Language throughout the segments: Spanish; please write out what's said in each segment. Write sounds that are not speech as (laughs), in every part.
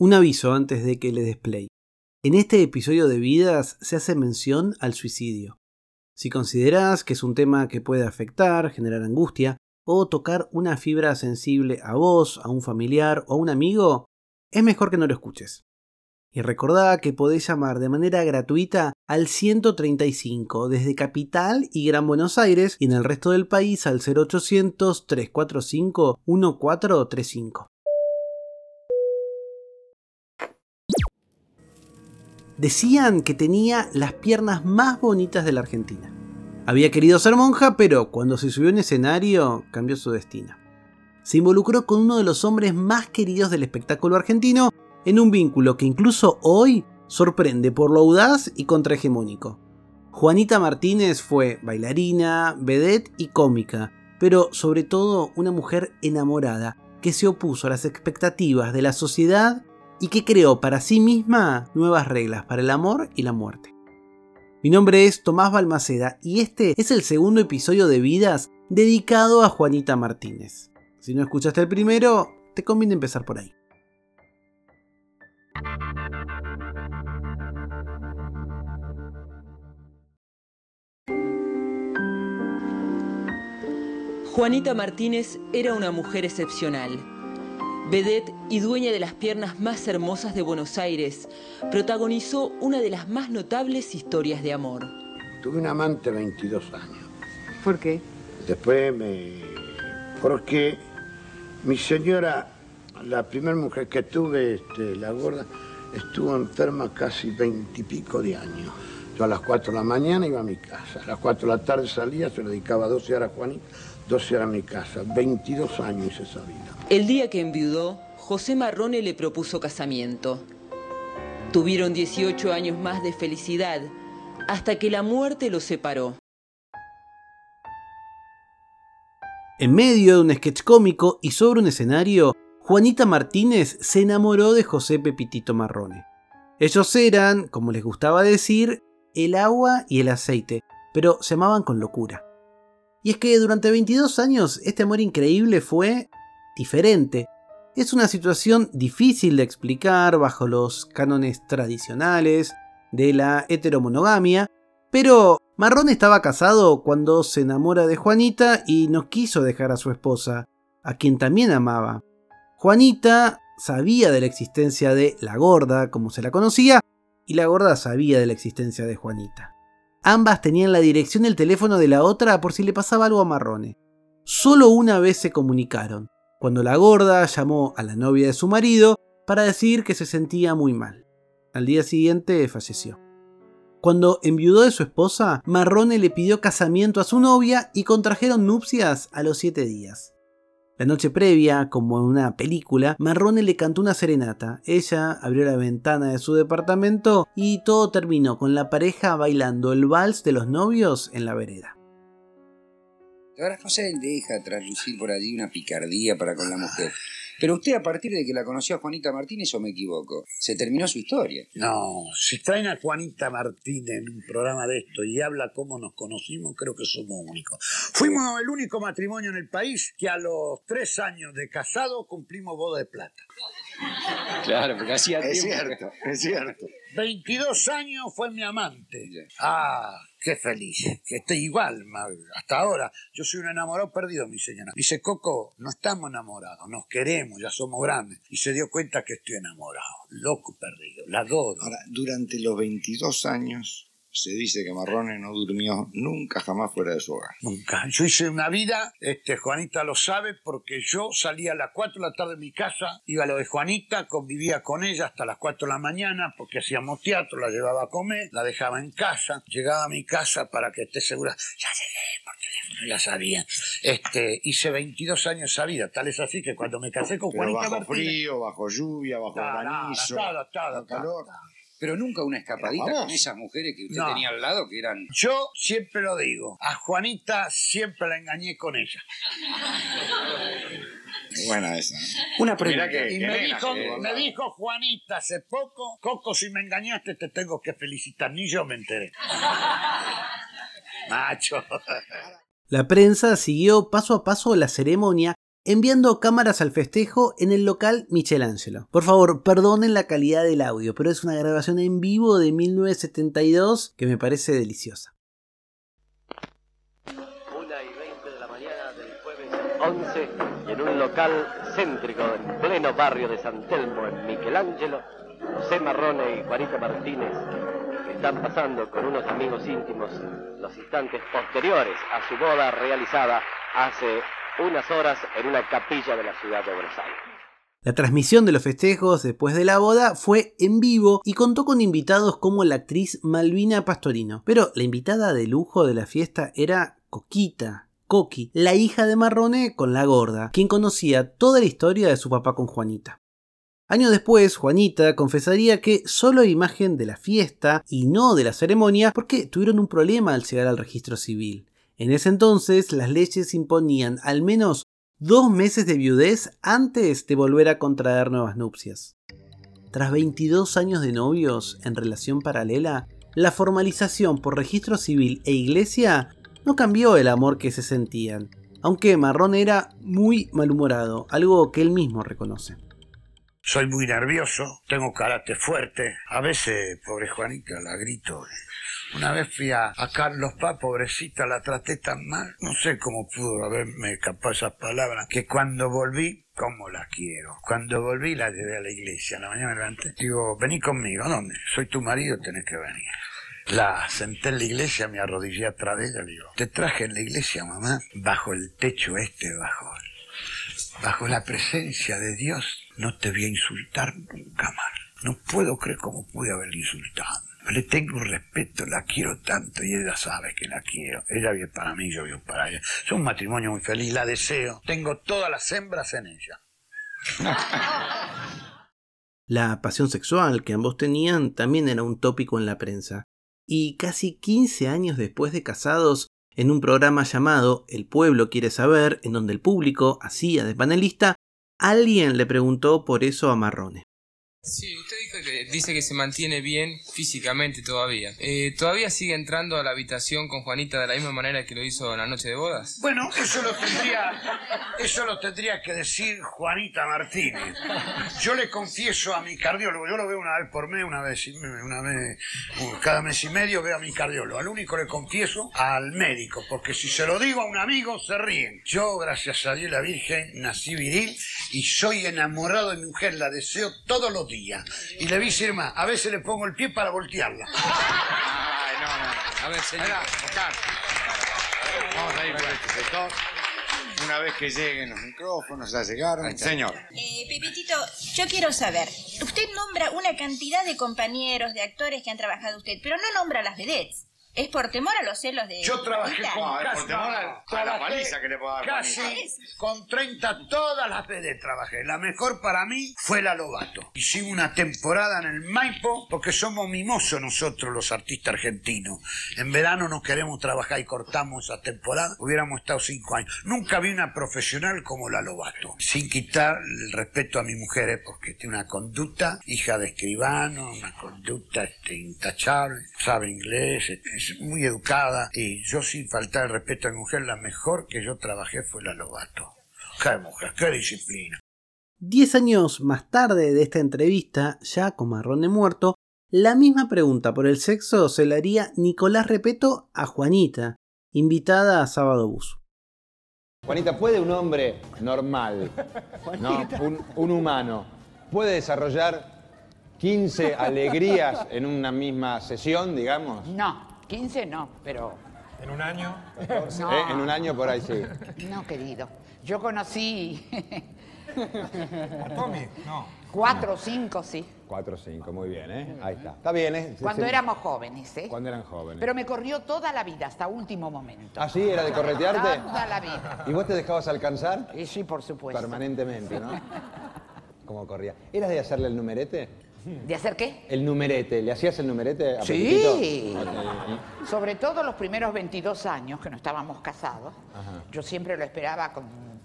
Un aviso antes de que le desplay. En este episodio de Vidas se hace mención al suicidio. Si consideras que es un tema que puede afectar, generar angustia o tocar una fibra sensible a vos, a un familiar o a un amigo, es mejor que no lo escuches. Y recordá que podés llamar de manera gratuita al 135 desde Capital y Gran Buenos Aires y en el resto del país al 0800 345 1435. Decían que tenía las piernas más bonitas de la Argentina. Había querido ser monja, pero cuando se subió en escenario cambió su destino. Se involucró con uno de los hombres más queridos del espectáculo argentino en un vínculo que incluso hoy sorprende por lo audaz y contrahegemónico. Juanita Martínez fue bailarina, vedette y cómica, pero sobre todo una mujer enamorada que se opuso a las expectativas de la sociedad y que creó para sí misma nuevas reglas para el amor y la muerte. Mi nombre es Tomás Balmaceda y este es el segundo episodio de Vidas dedicado a Juanita Martínez. Si no escuchaste el primero, te conviene empezar por ahí. Juanita Martínez era una mujer excepcional. Vedette y dueña de las piernas más hermosas de Buenos Aires, protagonizó una de las más notables historias de amor. Tuve un amante 22 años. ¿Por qué? Después me... Porque mi señora, la primera mujer que tuve, este, la gorda, estuvo enferma casi veintipico de años. Yo a las 4 de la mañana iba a mi casa, a las 4 de la tarde salía, se lo dedicaba 12 horas a Juanita, 12 horas a mi casa. 22 años hice esa vida. El día que enviudó, José Marrone le propuso casamiento. Tuvieron 18 años más de felicidad, hasta que la muerte los separó. En medio de un sketch cómico y sobre un escenario, Juanita Martínez se enamoró de José Pepitito Marrone. Ellos eran, como les gustaba decir, el agua y el aceite, pero se amaban con locura. Y es que durante 22 años este amor increíble fue diferente. Es una situación difícil de explicar bajo los cánones tradicionales de la heteromonogamia, pero Marrón estaba casado cuando se enamora de Juanita y no quiso dejar a su esposa, a quien también amaba. Juanita sabía de la existencia de la gorda, como se la conocía, y la gorda sabía de la existencia de Juanita. Ambas tenían la dirección y el teléfono de la otra por si le pasaba algo a Marrone. Solo una vez se comunicaron, cuando la gorda llamó a la novia de su marido para decir que se sentía muy mal. Al día siguiente falleció. Cuando enviudó de su esposa, Marrone le pidió casamiento a su novia y contrajeron nupcias a los siete días. La noche previa, como en una película, Marrone le cantó una serenata. Ella abrió la ventana de su departamento y todo terminó con la pareja bailando el vals de los novios en la vereda. Ahora José deja traslucir por allí una picardía para con la mujer. Pero usted a partir de que la conoció a Juanita Martínez, o me equivoco, se terminó su historia. No, si traen a Juanita Martínez en un programa de esto y habla cómo nos conocimos, creo que somos únicos. Fuimos el único matrimonio en el país que a los tres años de casado cumplimos boda de plata. Claro, porque hacía Es cierto, es cierto. 22 años fue mi amante. Ah, qué feliz. Que esté igual, hasta ahora. Yo soy un enamorado perdido, mi señora. Dice, Coco, no estamos enamorados, nos queremos, ya somos grandes. Y se dio cuenta que estoy enamorado. Loco perdido, la adoro. Ahora, durante los 22 años se dice que Marrone no durmió nunca jamás fuera de su hogar. Nunca. Yo hice una vida, este, Juanita lo sabe, porque yo salía a las 4 de la tarde de mi casa, iba a lo de Juanita, convivía con ella hasta las 4 de la mañana, porque hacíamos teatro, la llevaba a comer, la dejaba en casa, llegaba a mi casa para que esté segura, ya llegué por teléfono, ya sabía. Este, hice 22 años esa vida, tal es así que cuando me casé con Pero Juanita bajo Martínez- frío, bajo lluvia, bajo granizo, calor. Pero nunca una escapadita con esas mujeres que usted No. tenía al lado que eran. Yo siempre lo digo, a Juanita siempre la engañé con ella. (laughs) Buena esa. Una pregunta. que- Y me dijo, me dijo Juanita hace poco, Coco, si me engañaste te tengo que felicitar, ni yo me enteré. (laughs) Macho. (laughs) La prensa siguió paso a paso la ceremonia enviando cámaras al festejo en el local Michelangelo. Por favor, perdonen la calidad del audio, pero es una grabación en vivo de 1972 que me parece deliciosa. Una y 20 de la mañana del jueves 11 y en un local céntrico en pleno barrio de San Telmo, en Michelangelo, José Marrone y Juanita Martínez están pasando con unos amigos íntimos los instantes posteriores a su boda realizada hace unas horas en una capilla de la ciudad de Buenos Aires. La transmisión de los festejos después de la boda fue en vivo y contó con invitados como la actriz Malvina Pastorino. Pero la invitada de lujo de la fiesta era Coquita, Coqui, la hija de Marrone con la gorda, quien conocía toda la historia de su papá con Juanita. Años después, Juanita confesaría que solo imagen de la fiesta y no de la ceremonia porque tuvieron un problema al llegar al registro civil. En ese entonces las leyes imponían al menos dos meses de viudez antes de volver a contraer nuevas nupcias. Tras 22 años de novios en relación paralela, la formalización por registro civil e iglesia no cambió el amor que se sentían, aunque Marrón era muy malhumorado, algo que él mismo reconoce. Soy muy nervioso, tengo carácter fuerte. A veces, pobre Juanita, la grito. Una vez fui a, Carlos Paz, pobrecita, la traté tan mal. No sé cómo pudo haberme escapado esas palabras. Que cuando volví, ¿cómo la quiero? Cuando volví la llevé a la iglesia. A la mañana me levanté. Digo, vení conmigo. ¿A dónde? Soy tu marido, tenés que venir. La senté en la iglesia, me arrodillé atrás de ella. Digo, te traje en la iglesia, mamá, bajo el techo este, bajo, bajo la presencia de Dios. No te voy a insultar nunca más. No puedo creer cómo pude haberle insultado le tengo respeto, la quiero tanto y ella sabe que la quiero. Ella vive para mí, yo vivo para ella. Es un matrimonio muy feliz, la deseo. Tengo todas las hembras en ella. (laughs) La pasión sexual que ambos tenían también era un tópico en la prensa. Y casi 15 años después de casados, en un programa llamado El pueblo quiere saber, en donde el público hacía de panelista, alguien le preguntó por eso a Marrone. Sí, usted dijo que dice que se mantiene bien físicamente todavía. Eh, ¿Todavía sigue entrando a la habitación con Juanita de la misma manera que lo hizo en la noche de bodas? Bueno, eso lo tendría, eso lo tendría que decir Juanita Martínez. Yo le confieso a mi cardiólogo, yo lo veo una vez por mes, una vez, cada mes y medio veo a mi cardiólogo. Al único le confieso al médico, porque si se lo digo a un amigo se ríen. Yo, gracias a Dios la Virgen, nací viril y soy enamorado de mi mujer, la deseo todos los días. Y le vi decir más, a veces le pongo el pie para voltearla. Ay, no, no. A ver, señor. Vamos a ir por este sector. Una vez que lleguen los micrófonos, ya llegaron. Señor. Eh, Pepitito, yo quiero saber. Usted nombra una cantidad de compañeros, de actores que han trabajado usted, pero no nombra las vedettes. ¿Es por temor a los celos de.? Yo trabajé con. Por temor a, a la paliza que le puedo dar. Casi con 30 todas las veces trabajé. La mejor para mí fue la Lobato. Hicimos una temporada en el Maipo porque somos mimosos nosotros los artistas argentinos. En verano no queremos trabajar y cortamos esa temporada. Hubiéramos estado cinco años. Nunca vi una profesional como la Lobato. Sin quitar el respeto a mi mujer, ¿eh? porque tiene una conducta, hija de escribano, una conducta este, intachable, sabe inglés, es muy educada y yo sin faltar el respeto a mi mujer, la mejor que yo trabajé fue la Lobato. ¡Qué mujer, qué disciplina! Diez años más tarde de esta entrevista, ya con Marrón de muerto, la misma pregunta por el sexo se la haría Nicolás Repeto a Juanita, invitada a Sábado Bus. Juanita, ¿puede un hombre normal, (laughs) ¿no? un, un humano, puede desarrollar 15 alegrías en una misma sesión, digamos? No. 15 no, pero... ¿En un año? No. Eh, en un año por ahí sí. No, querido. Yo conocí... ¿A Tommy? No. Cuatro o cinco, sí. Cuatro o cinco, muy bien, ¿eh? Ahí está. Está bien, ¿eh? Cuando éramos jóvenes, ¿eh? Cuando eran jóvenes. Pero me corrió toda la vida, hasta último momento. ¿Ah, sí? ¿Era de corretearte? Toda la vida. ¿Y vos te dejabas alcanzar? Y sí, por supuesto. Permanentemente, ¿no? ¿Cómo corría? ¿Eras de hacerle el numerete? ¿De hacer qué? El numerete. ¿Le hacías el numerete a Sí. Sobre todo los primeros 22 años que no estábamos casados. Yo siempre lo esperaba con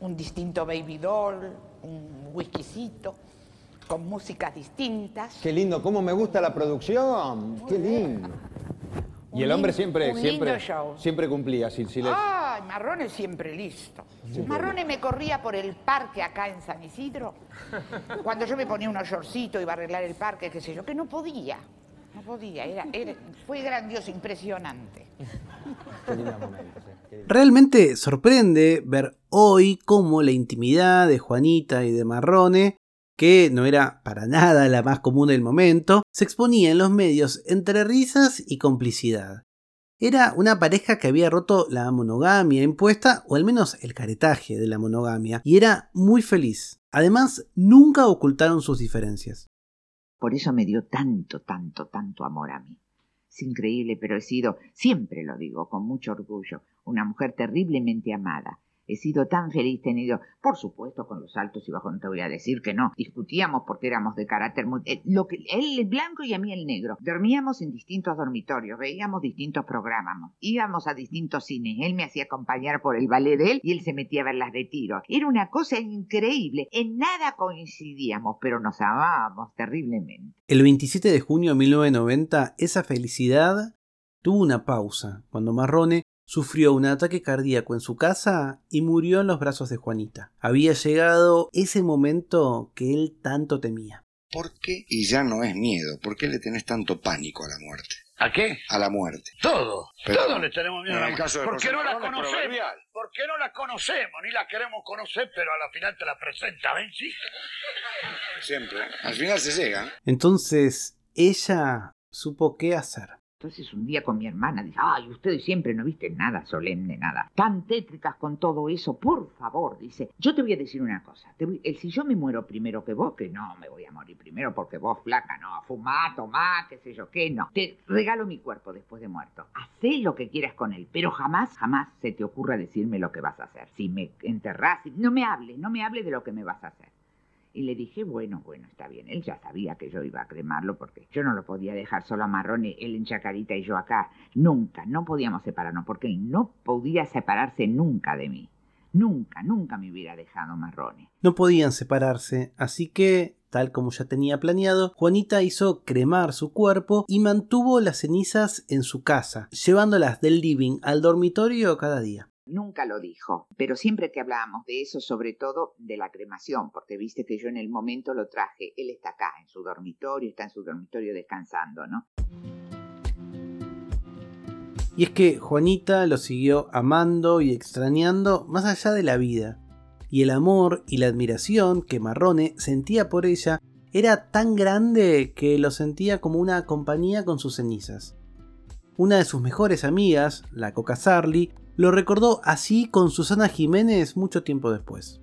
un distinto baby doll, un whiskycito, con músicas distintas. Qué lindo, cómo me gusta la producción. Qué lindo. Y el hombre siempre, siempre, siempre cumplía, sin silencio. Ah, Marrone siempre listo. Marrone me corría por el parque acá en San Isidro. Cuando yo me ponía unos shortcitos, iba a arreglar el parque, qué sé yo, que no podía. No podía, era, era- fue grandioso, impresionante. Realmente sorprende ver hoy cómo la intimidad de Juanita y de Marrone, que no era para nada la más común del momento, se exponía en los medios entre risas y complicidad. Era una pareja que había roto la monogamia impuesta, o al menos el caretaje de la monogamia, y era muy feliz. Además, nunca ocultaron sus diferencias. Por eso me dio tanto, tanto, tanto amor a mí. Es increíble, pero he sido, siempre lo digo, con mucho orgullo, una mujer terriblemente amada. He sido tan feliz, tenido, por supuesto, con los altos y bajos, no te voy a decir que no. Discutíamos porque éramos de carácter muy... eh, lo que, él el blanco y a mí el negro. Dormíamos en distintos dormitorios, veíamos distintos programas, íbamos a distintos cines. Él me hacía acompañar por el ballet de él y él se metía a ver las de tiro. Era una cosa increíble. En nada coincidíamos, pero nos amábamos terriblemente. El 27 de junio de 1990, esa felicidad tuvo una pausa cuando Marrone sufrió un ataque cardíaco en su casa y murió en los brazos de Juanita. Había llegado ese momento que él tanto temía. ¿Por qué? Y ya no es miedo. ¿Por qué le tenés tanto pánico a la muerte? ¿A qué? A la muerte. Todo. Pero- Todos le tenemos miedo. en a el la caso de ¿Por qué José no la conocemos? proverbial. ¿Por qué no la conocemos? Ni la queremos conocer, pero a la final te la presenta, ¿ven? Sí. Siempre. Al final se llega. Entonces ella supo qué hacer. Entonces un día con mi hermana dice, ay, ustedes siempre no viste nada solemne, nada. Tan tétricas con todo eso, por favor, dice, yo te voy a decir una cosa. te voy- el, si yo me muero primero que vos, que no me voy a morir primero porque vos flaca, no, fumá, tomá, qué sé yo, qué, no. Te regalo mi cuerpo después de muerto. Hacé lo que quieras con él, pero jamás, jamás se te ocurra decirme lo que vas a hacer. Si me enterrás, si- no me hables, no me hables de lo que me vas a hacer. Y le dije, bueno, bueno, está bien. Él ya sabía que yo iba a cremarlo porque yo no lo podía dejar solo a Marrone, él en Chacarita y yo acá. Nunca, no podíamos separarnos porque él no podía separarse nunca de mí. Nunca, nunca me hubiera dejado Marrone. No podían separarse, así que, tal como ya tenía planeado, Juanita hizo cremar su cuerpo y mantuvo las cenizas en su casa, llevándolas del living al dormitorio cada día. Nunca lo dijo, pero siempre que hablábamos de eso, sobre todo de la cremación, porque viste que yo en el momento lo traje, él está acá, en su dormitorio, está en su dormitorio descansando, ¿no? Y es que Juanita lo siguió amando y extrañando más allá de la vida. Y el amor y la admiración que Marrone sentía por ella era tan grande que lo sentía como una compañía con sus cenizas. Una de sus mejores amigas, la Coca Sarli, lo recordó así con Susana Jiménez mucho tiempo después.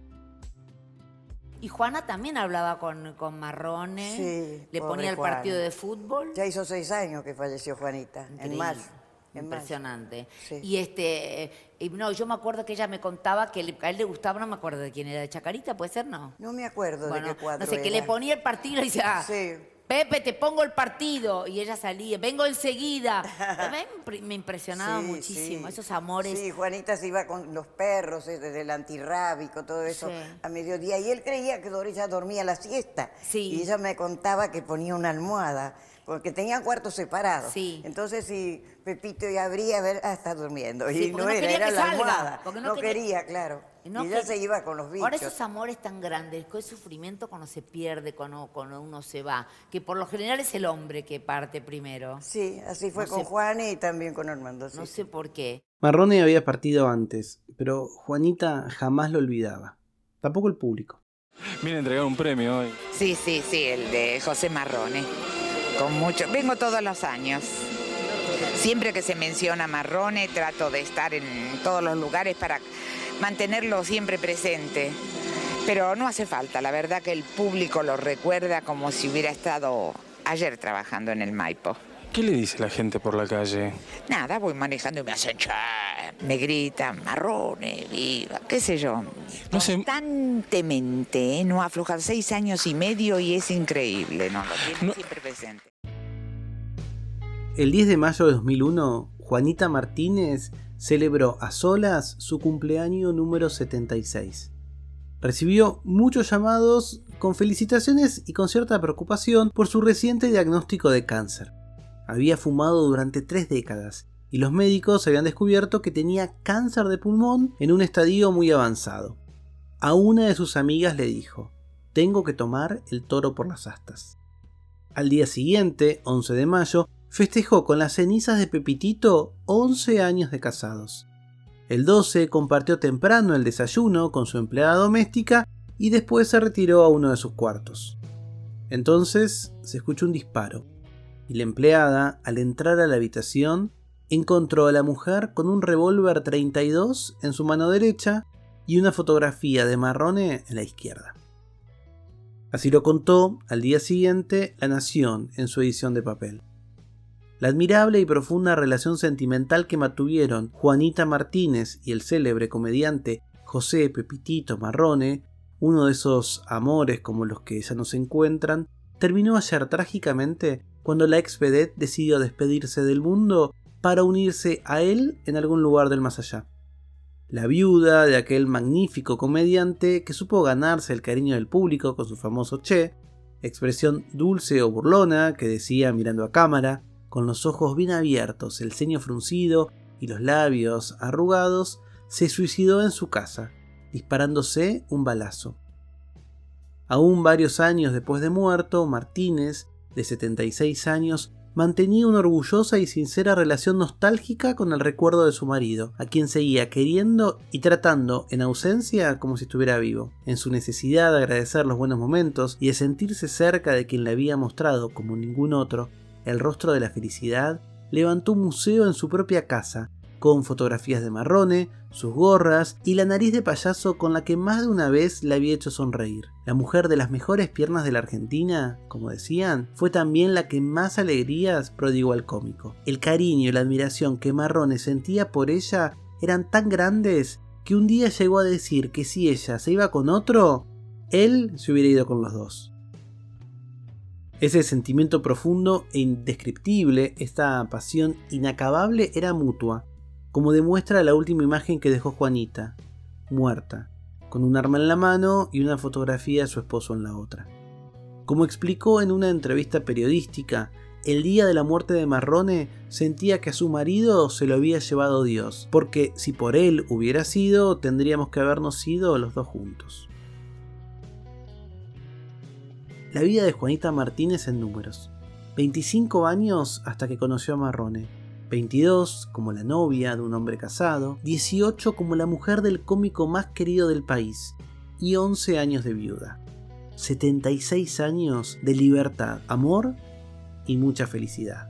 Y Juana también hablaba con, con Marrone, Sí, le ponía el Juana. partido de fútbol. Ya hizo seis años que falleció Juanita, en Increíble, mayo. en mayo. Impresionante. Sí. Y este, y no, yo me acuerdo que ella me contaba que le- a él le gustaba, no me acuerdo de quién era, de Chacarita, ¿puede ser? No. No me acuerdo Bueno, de qué cuadro no sé, que le ponía el partido y decía, Sí. Pepe, te pongo el partido. Y ella salía, vengo enseguida. (laughs) Me impre- me impresionaba Sí, muchísimo, sí. esos amores. Sí, Juanita se iba con los perros, eh, desde el antirrábico, todo eso, Sí. a mediodía. Y él creía que ella dormía la siesta. Sí. Y ella me contaba que ponía una almohada, porque tenían cuartos separados. Sí. Entonces, si Pepito ya abría, a ver, ah, está durmiendo. Sí, y no, no era, era la salga, almohada. no, no quería- quería, claro. Y no y ella que- se iba con los bichos. Ahora esos amores tan grandes, qué sufrimiento cuando se pierde, cuando, cuando uno se va, que por lo general es el hombre que parte primero. Sí, así fue No con sé- Juan y también con Armando. sí, No sé por qué. Marrone había partido antes, pero Juanita jamás lo olvidaba. Tampoco el público. Viene a entregar un premio hoy. Sí, sí, sí, el de José Marrone. Con mucho. Vengo todos los años. Siempre que se menciona Marrone, trato de estar en todos los lugares para mantenerlo siempre presente. Pero no hace falta, la verdad que el público lo recuerda como si hubiera estado ayer trabajando en el Maipo. ¿Qué le dice la gente por la calle? Nada, voy manejando y me hacen "Che", me gritan, marrone, viva, qué sé yo. No sé- Constantemente, ¿eh? no aflojan seis años y medio y es increíble, ¿no? Lo tienen No- siempre presente. El 10 de mayo de 2001, Juanita Martínez celebró a solas su cumpleaños número 76. Recibió muchos llamados con felicitaciones y con cierta preocupación por su reciente diagnóstico de cáncer. Había fumado durante tres décadas y los médicos habían descubierto que tenía cáncer de pulmón en un estadio muy avanzado. A una de sus amigas le dijo, tengo que tomar el toro por las astas. Al día siguiente, 11 de mayo, festejó con las cenizas de Pepitito 11 años de casados. El 12 compartió temprano el desayuno con su empleada doméstica y después se retiró a uno de sus cuartos. Entonces se escuchó un disparo y la empleada, al entrar a la habitación, encontró a la mujer con un revólver 32 en su mano derecha y una fotografía de Marrone en la izquierda. Así lo contó al día siguiente La Nación en su edición de papel. La admirable y profunda relación sentimental que mantuvieron Juanita Martínez y el célebre comediante José Pepitito Marrone, uno de esos amores como los que ya no se encuentran, terminó ayer trágicamente cuando la ex vedette decidió despedirse del mundo para unirse a él en algún lugar del más allá. La viuda de aquel magnífico comediante que supo ganarse el cariño del público con su famoso che, expresión dulce o burlona que decía mirando a cámara, con los ojos bien abiertos, el ceño fruncido y los labios arrugados, se suicidó en su casa, disparándose un balazo. Aún varios años después de muerto, Martínez, de 76 años, mantenía una orgullosa y sincera relación nostálgica con el recuerdo de su marido, a quien seguía queriendo y tratando en ausencia como si estuviera vivo. En su necesidad de agradecer los buenos momentos y de sentirse cerca de quien le había mostrado, como ningún otro, el rostro de la felicidad, levantó un museo en su propia casa, con fotografías de Marrone, sus gorras y la nariz de payaso con la que más de una vez le había hecho sonreír. La mujer de las mejores piernas de la Argentina, como decían, fue también la que más alegrías prodigó al cómico. El cariño y la admiración que Marrone sentía por ella eran tan grandes que un día llegó a decir que si ella se iba con otro, él se hubiera ido con los dos. Ese sentimiento profundo e indescriptible, esta pasión inacabable era mutua, como demuestra la última imagen que dejó Juanita, muerta, con un arma en la mano y una fotografía de su esposo en la otra. Como explicó en una entrevista periodística, el día de la muerte de Marrone sentía que a su marido se lo había llevado Dios, porque si por él hubiera sido, tendríamos que habernos sido los dos juntos la vida de Juanita Martínez en números. 25 años hasta que conoció a Marrone. 22 como la novia de un hombre casado, 18 como la mujer del cómico más querido del país y 11 años de viuda. 76 años de libertad, amor y mucha felicidad.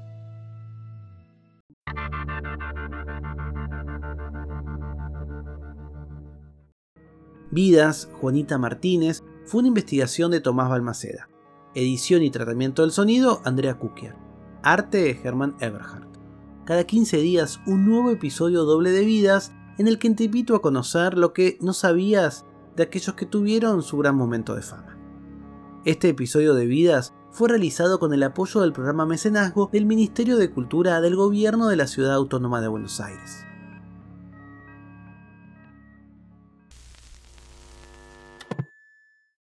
Vidas, Juanita Martínez, fue una investigación de Tomás Balmaceda. Edición y tratamiento del sonido, Andrea Kukier. Arte, Germán Eberhardt. Cada 15 días, un nuevo episodio doble de vidas en el que te invito a conocer lo que no sabías de aquellos que tuvieron su gran momento de fama. Este episodio de vidas fue realizado con el apoyo del programa Mecenazgo del Ministerio de Cultura del Gobierno de la Ciudad Autónoma de Buenos Aires.